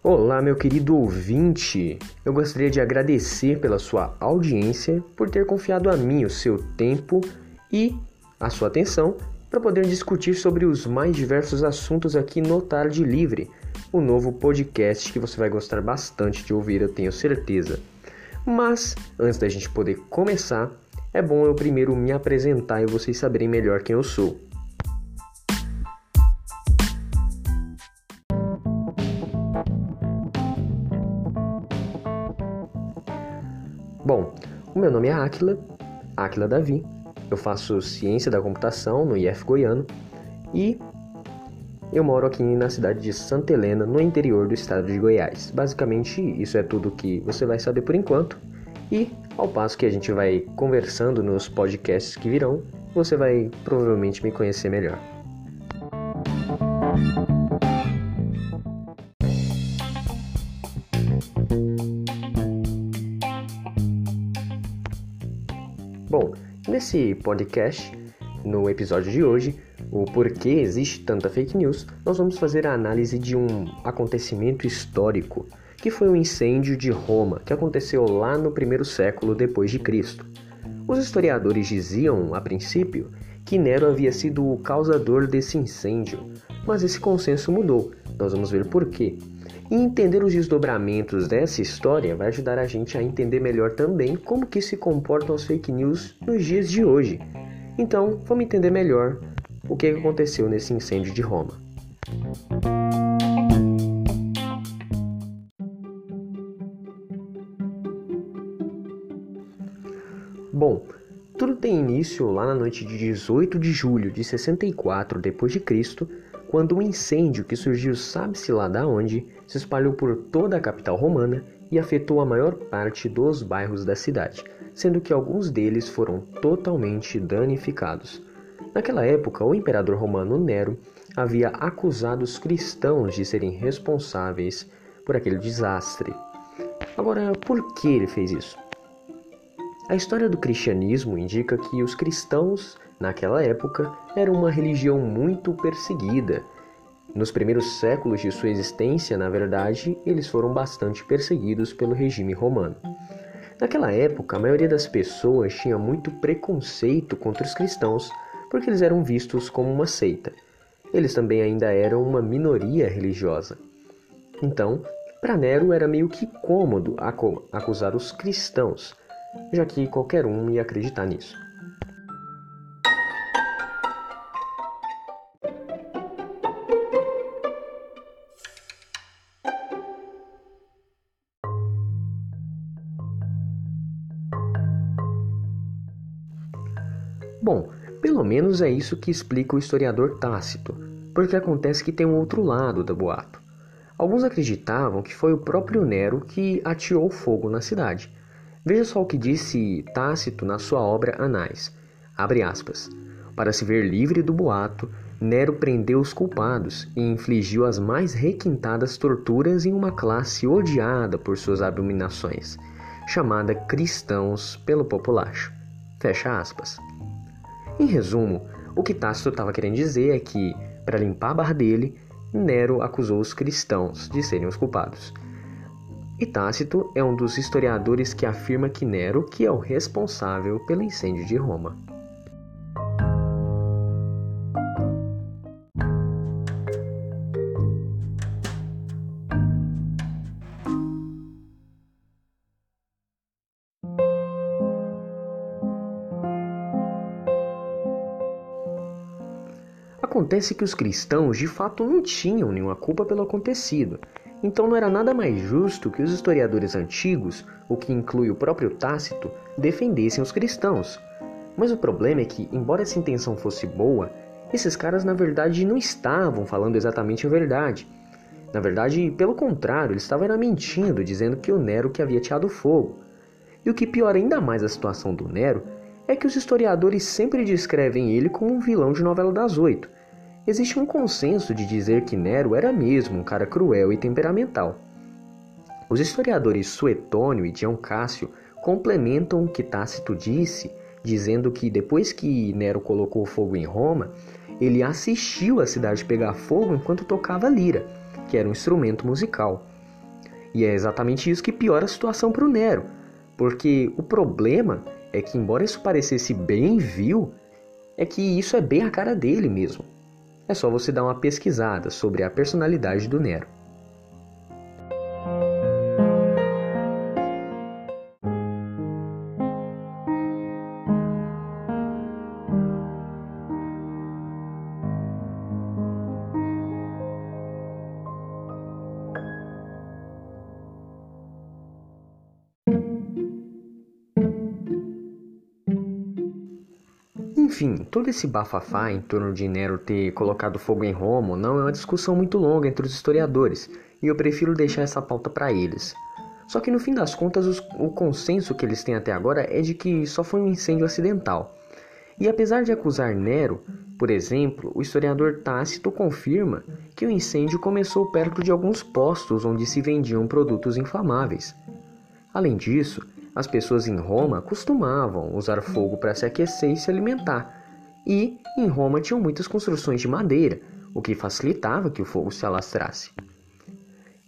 Olá, meu querido ouvinte! Eu gostaria de agradecer pela sua audiência, por ter confiado a mim o seu tempo e a sua atenção para poder discutir sobre os mais diversos assuntos aqui no Tarde Livre, o novo podcast que você vai gostar bastante de ouvir, eu tenho certeza. Mas, antes da gente poder começar, é bom eu primeiro me apresentar e vocês saberem melhor quem eu sou. Bom, o meu nome é Áquila, Áquila Davi. Eu faço ciência da computação no IF Goiano e eu moro aqui na cidade de Santa Helena, no interior do estado de Goiás. Basicamente, isso é tudo que você vai saber por enquanto. E ao passo que a gente vai conversando nos podcasts que virão, você vai provavelmente me conhecer melhor. Bom, nesse podcast, no episódio de hoje, o porquê existe tanta fake news, nós vamos fazer a análise de um acontecimento histórico, que foi o incêndio de Roma, que aconteceu lá no primeiro século depois de Cristo. Os historiadores diziam, a princípio, que Nero havia sido o causador desse incêndio, mas esse consenso mudou. Nós vamos ver por quê. E entender os desdobramentos dessa história vai ajudar a gente a entender melhor também como que se comportam as fake news nos dias de hoje. Então, vamos entender melhor o que aconteceu nesse incêndio de Roma. Bom, tudo tem início lá na noite de 18 de julho de 64 d.C., quando um incêndio que surgiu sabe-se lá da onde se espalhou por toda a capital romana e afetou a maior parte dos bairros da cidade, sendo que alguns deles foram totalmente danificados. Naquela época, o imperador romano Nero havia acusado os cristãos de serem responsáveis por aquele desastre. Agora, por que ele fez isso? A história do cristianismo indica que os cristãos naquela época, era uma religião muito perseguida. Nos primeiros séculos de sua existência, na verdade, eles foram bastante perseguidos pelo regime romano. Naquela época, a maioria das pessoas tinha muito preconceito contra os cristãos porque eles eram vistos como uma seita. Eles também ainda eram uma minoria religiosa. Então, para Nero era meio que cômodo acusar os cristãos, já que qualquer um ia acreditar nisso. Bom, pelo menos é isso que explica o historiador Tácito, porque acontece que tem um outro lado do boato. Alguns acreditavam que foi o próprio Nero que ateou fogo na cidade. Veja só o que disse Tácito na sua obra Anais. Abre aspas. Para se ver livre do boato, Nero prendeu os culpados e infligiu as mais requintadas torturas em uma classe odiada por suas abominações, chamada cristãos pelo populacho. Fecha aspas. Em resumo, o que Tácito estava querendo dizer é que, para limpar a barra dele, Nero acusou os cristãos de serem os culpados. E Tácito é um dos historiadores que afirma que Nero que é o responsável pelo incêndio de Roma. Acontece que os cristãos de fato não tinham nenhuma culpa pelo acontecido, então não era nada mais justo que os historiadores antigos, o que inclui o próprio Tácito, defendessem os cristãos. Mas o problema é que, embora essa intenção fosse boa, esses caras na verdade não estavam falando exatamente a verdade. Na verdade, pelo contrário, eles estavam mentindo, dizendo que o Nero que havia tirado fogo. E o que piora ainda mais a situação do Nero é que os historiadores sempre descrevem ele como um vilão de novela das oito, existe um consenso de dizer que Nero era mesmo um cara cruel e temperamental. Os historiadores Suetônio e Dion Cássio complementam o que Tácito disse, dizendo que depois que Nero colocou fogo em Roma, ele assistiu a cidade pegar fogo enquanto tocava lira, que era um instrumento musical. E é exatamente isso que piora a situação para o Nero, porque o problema é que, embora isso parecesse bem vil, é que isso é bem a cara dele mesmo. É só você dar uma pesquisada sobre a personalidade do Nero. Enfim, todo esse bafafá em torno de Nero ter colocado fogo em Roma não é uma discussão muito longa entre os historiadores, e eu prefiro deixar essa pauta para eles. Só que no fim das contas, os, o consenso que eles têm até agora é de que só foi um incêndio acidental. E apesar de acusar Nero, por exemplo, o historiador Tácito confirma que o incêndio começou perto de alguns postos onde se vendiam produtos inflamáveis. Além disso, as pessoas em Roma costumavam usar fogo para se aquecer e se alimentar, e em Roma tinham muitas construções de madeira, o que facilitava que o fogo se alastrasse.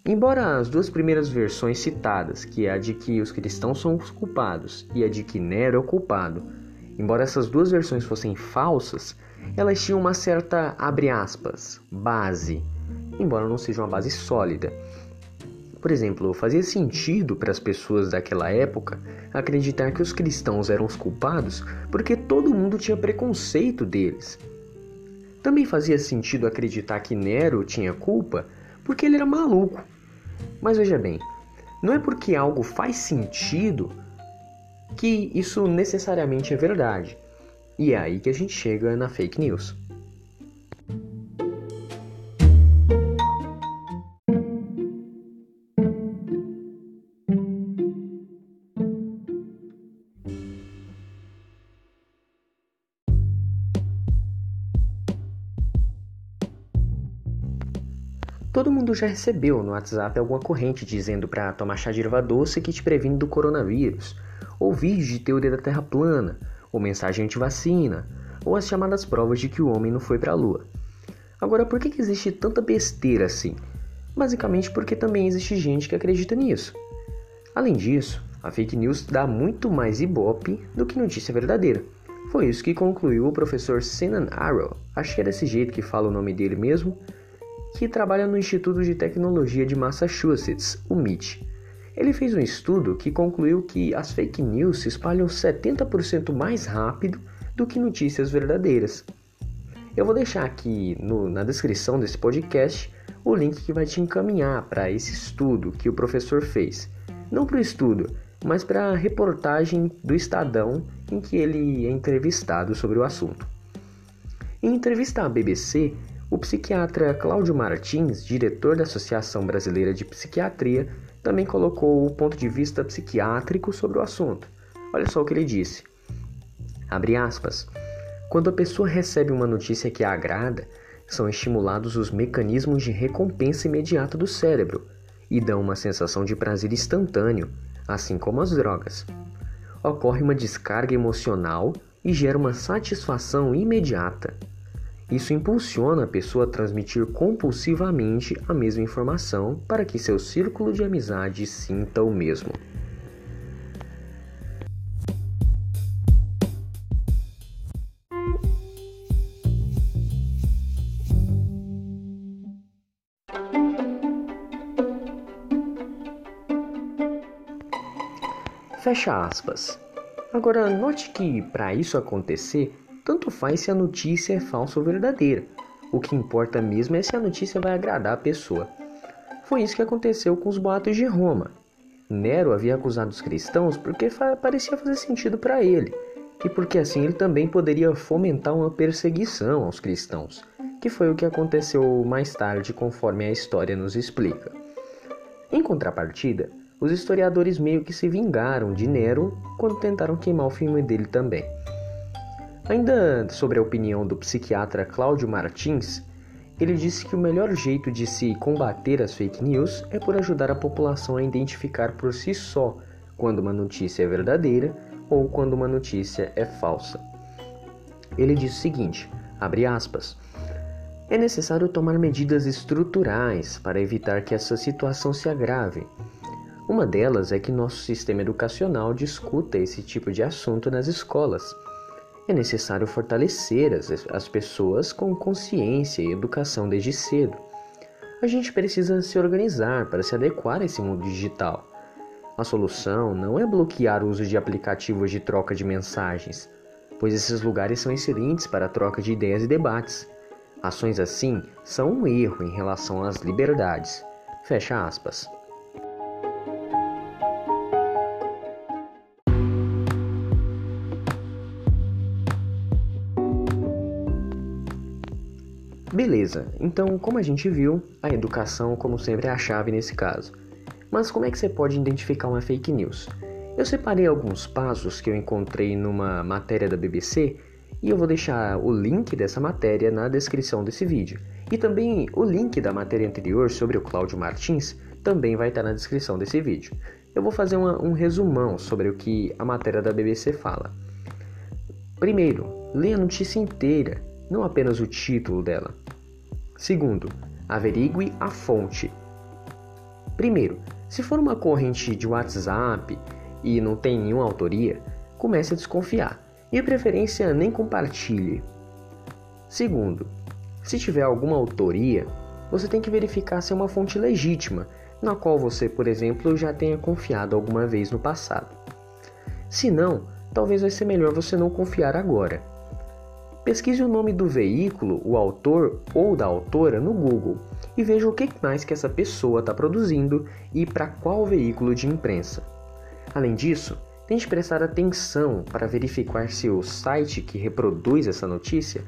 Embora as duas primeiras versões citadas, que é a de que os cristãos são os culpados e a de que Nero é o culpado, embora essas duas versões fossem falsas, elas tinham uma certa, aspas, base, embora não seja uma base sólida, por exemplo, fazia sentido para as pessoas daquela época acreditar que os cristãos eram os culpados porque todo mundo tinha preconceito deles. Também fazia sentido acreditar que Nero tinha culpa porque ele era maluco. Mas veja bem, não é porque algo faz sentido que isso necessariamente é verdade. E é aí que a gente chega na fake news. Mundo já recebeu no WhatsApp alguma corrente dizendo para tomar chá de erva doce que te previne do coronavírus, ou vídeos de teoria da Terra plana, ou mensagem anti-vacina, ou as chamadas provas de que o homem não foi para a Lua. Agora, por que, que existe tanta besteira assim? Basicamente porque também existe gente que acredita nisso. Além disso, a fake news dá muito mais ibope do que notícia verdadeira. Foi isso que concluiu o professor Sinan Arrow, acho que é desse jeito que fala o nome dele mesmo, que trabalha no Instituto de Tecnologia de Massachusetts, o MIT. Ele fez um estudo que concluiu que as fake news se espalham 70% mais rápido do que notícias verdadeiras. Eu vou deixar aqui no, na descrição desse podcast o link que vai te encaminhar para esse estudo que o professor fez. Não para o estudo, mas para a reportagem do Estadão em que ele é entrevistado sobre o assunto. Em entrevista à BBC, o psiquiatra Cláudio Martins, diretor da Associação Brasileira de Psiquiatria, também colocou o ponto de vista psiquiátrico sobre o assunto. Olha só o que ele disse. Abre aspas. Quando a pessoa recebe uma notícia que a agrada, são estimulados os mecanismos de recompensa imediata do cérebro e dão uma sensação de prazer instantâneo, assim como as drogas. Ocorre uma descarga emocional e gera uma satisfação imediata. Isso impulsiona a pessoa a transmitir compulsivamente a mesma informação para que seu círculo de amizade sinta o mesmo. Fecha aspas. Agora, note que para isso acontecer, tanto faz se a notícia é falsa ou verdadeira. O que importa mesmo é se a notícia vai agradar a pessoa. Foi isso que aconteceu com os boatos de Roma. Nero havia acusado os cristãos porque parecia fazer sentido para ele, e porque assim ele também poderia fomentar uma perseguição aos cristãos, que foi o que aconteceu mais tarde, conforme a história nos explica. Em contrapartida, os historiadores meio que se vingaram de Nero quando tentaram queimar o filme dele também. Ainda sobre a opinião do psiquiatra Cláudio Martins, ele disse que o melhor jeito de se combater as fake news é por ajudar a população a identificar por si só quando uma notícia é verdadeira ou quando uma notícia é falsa. Ele diz o seguinte: abre aspas. É necessário tomar medidas estruturais para evitar que essa situação se agrave. Uma delas é que nosso sistema educacional discuta esse tipo de assunto nas escolas. É necessário fortalecer as, as pessoas com consciência e educação desde cedo. A gente precisa se organizar para se adequar a esse mundo digital. A solução não é bloquear o uso de aplicativos de troca de mensagens, pois esses lugares são excelentes para a troca de ideias e debates. Ações assim são um erro em relação às liberdades. Fecha aspas. Beleza, então como a gente viu, a educação como sempre é a chave nesse caso. Mas como é que você pode identificar uma fake news? Eu separei alguns passos que eu encontrei numa matéria da BBC e eu vou deixar o link dessa matéria na descrição desse vídeo. E também o link da matéria anterior sobre o Cláudio Martins também vai estar na descrição desse vídeo. Eu vou fazer uma, um resumão sobre o que a matéria da BBC fala. Primeiro, leia a notícia inteira não apenas o título dela. Segundo, averigue a fonte. Primeiro, se for uma corrente de WhatsApp e não tem nenhuma autoria, comece a desconfiar e, de preferência, nem compartilhe. Segundo, se tiver alguma autoria, você tem que verificar se é uma fonte legítima, na qual você, por exemplo, já tenha confiado alguma vez no passado. Se não, talvez vai ser melhor você não confiar agora. Pesquise o nome do veículo, o autor ou da autora no Google e veja o que mais que essa pessoa está produzindo e para qual veículo de imprensa. Além disso, tente prestar atenção para verificar se o site que reproduz essa notícia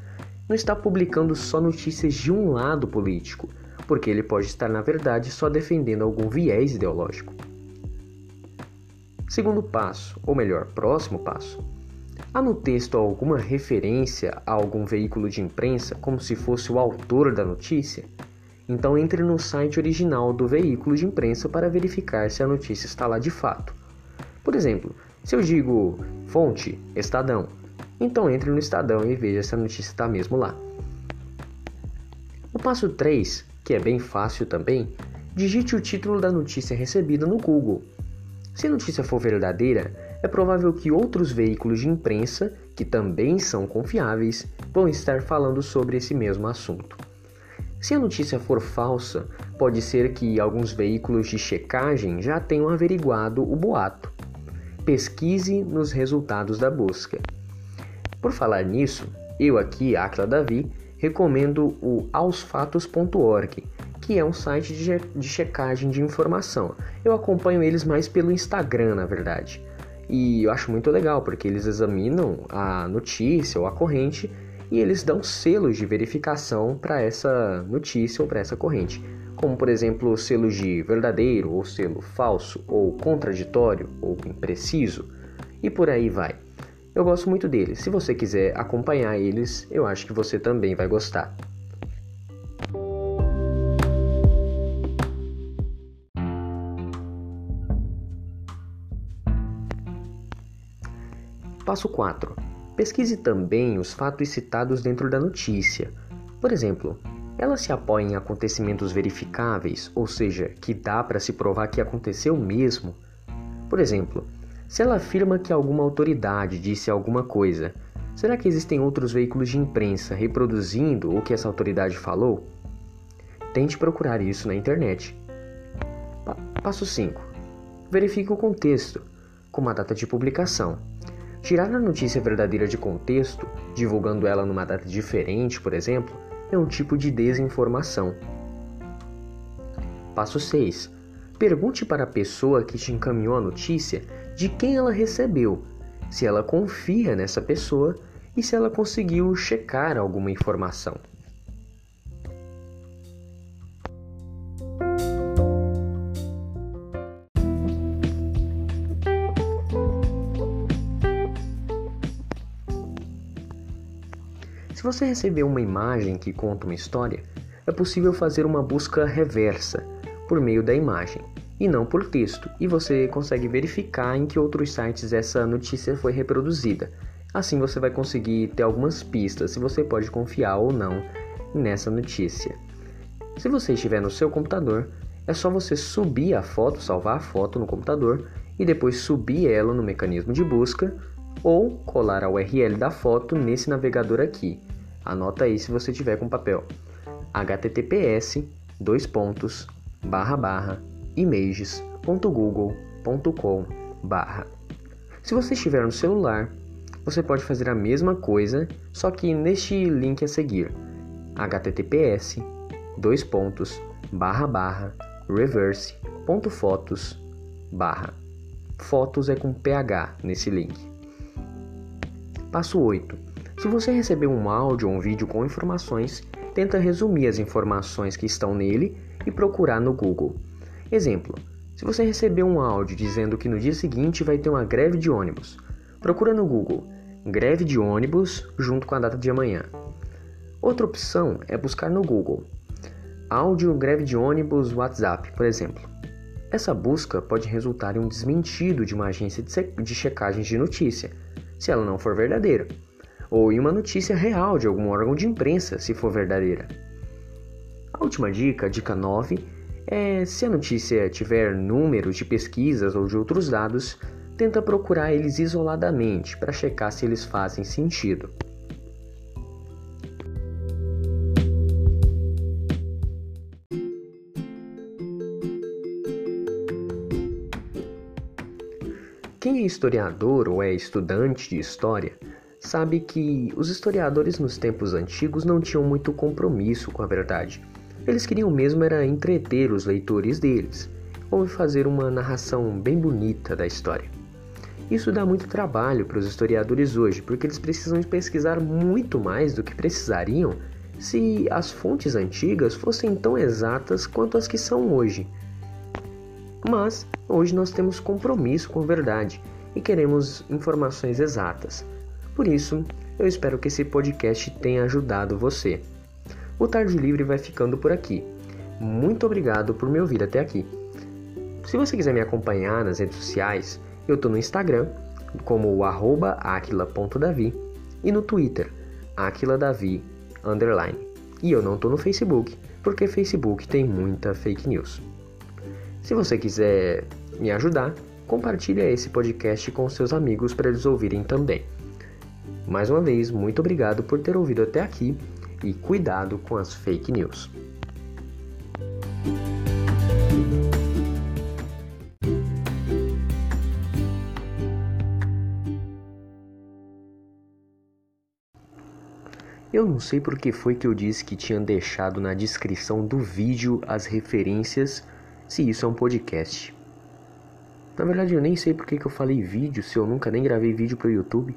não está publicando só notícias de um lado político, porque ele pode estar, na verdade, só defendendo algum viés ideológico. Segundo passo, ou melhor, próximo passo, Há no texto alguma referência a algum veículo de imprensa como se fosse o autor da notícia? Então entre no site original do veículo de imprensa para verificar se a notícia está lá de fato. Por exemplo, se eu digo fonte Estadão, então entre no Estadão e veja se a notícia está mesmo lá. O passo 3, que é bem fácil também, digite o título da notícia recebida no Google. Se a notícia for verdadeira, é provável que outros veículos de imprensa, que também são confiáveis, vão estar falando sobre esse mesmo assunto. Se a notícia for falsa, pode ser que alguns veículos de checagem já tenham averiguado o boato. Pesquise nos resultados da busca. Por falar nisso, eu aqui, Acla Davi, recomendo o aosfatos.org, que é um site de, checagem de informação. Eu acompanho eles mais pelo Instagram, na verdade. E eu acho muito legal, porque eles examinam a notícia ou a corrente e eles dão selos de verificação para essa notícia ou para essa corrente. Como, por exemplo, selos de verdadeiro ou selo falso ou contraditório ou impreciso e por aí vai. Eu gosto muito deles. Se você quiser acompanhar eles, eu acho que você também vai gostar. Passo 4. Pesquise também os fatos citados dentro da notícia. Por exemplo, ela se apoia em acontecimentos verificáveis, ou seja, que dá para se provar que aconteceu mesmo. Por exemplo, se ela afirma que alguma autoridade disse alguma coisa, será que existem outros veículos de imprensa reproduzindo o que essa autoridade falou? Tente procurar isso na internet. Pa Passo 5. Verifique o contexto, como a data de publicação. Tirar a notícia verdadeira de contexto, divulgando ela numa data diferente, por exemplo, é um tipo de desinformação. Passo 6. Pergunte para a pessoa que te encaminhou a notícia de quem ela recebeu, se ela confia nessa pessoa e se ela conseguiu checar alguma informação. Você receber uma imagem que conta uma história, é possível fazer uma busca reversa por meio da imagem e não por texto, e você consegue verificar em que outros sites essa notícia foi reproduzida. Assim você vai conseguir ter algumas pistas se você pode confiar ou não nessa notícia. Se você estiver no seu computador, é só você subir a foto, salvar a foto no computador e depois subir ela no mecanismo de busca ou colar a URL da foto nesse navegador aqui. Anota aí se você tiver com papel. https dois pontos barra barra images.google.com barra. Se você estiver no celular, você pode fazer a mesma coisa, só que neste link a seguir https dois pontos barra barra reverse ponto fotos barra fotos é com ph nesse link passo 8 se você receber um áudio ou um vídeo com informações tenta resumir as informações que estão nele e procurar no Google. Exemplo se você receber um áudio dizendo que no dia seguinte vai ter uma greve de ônibus procura no Google greve de ônibus junto com a data de amanhã. Outra opção é buscar no Google áudio greve de ônibus WhatsApp, por exemplo. Essa busca pode resultar em um desmentido de uma agência de checagem de notícia, se ela não for verdadeira, ou em uma notícia real de algum órgão de imprensa, se for verdadeira. A última dica, dica 9, é se a notícia tiver números de pesquisas ou de outros dados, tenta procurar eles isoladamente para checar se eles fazem sentido. Quem é historiador ou é estudante de história sabe que os historiadores nos tempos antigos não tinham muito compromisso com a verdade. Eles queriam mesmo era entreter os leitores deles, ou fazer uma narração bem bonita da história. Isso dá muito trabalho para os historiadores hoje, porque eles precisam pesquisar muito mais do que precisariam se as fontes antigas fossem tão exatas quanto as que são hoje. Mas hoje nós temos compromisso com a verdade e queremos informações exatas. Por isso, eu espero que esse podcast tenha ajudado você. O Tarde Livre vai ficando por aqui. Muito obrigado por me ouvir até aqui. Se você quiser me acompanhar nas redes sociais, eu estou no Instagram como o aquila.davi e no Twitter, aquiladavi, underline. E eu não estou no Facebook, porque Facebook tem muita fake news. Se você quiser me ajudar, compartilhe esse podcast com seus amigos para eles ouvirem também. Mais uma vez, muito obrigado por ter ouvido até aqui e cuidado com as fake news. Eu não sei por que foi que eu disse que tinha deixado na descrição do vídeo as referências se isso é um podcast. Na verdade, eu nem sei porque que eu falei vídeo se eu nunca nem gravei vídeo pro YouTube.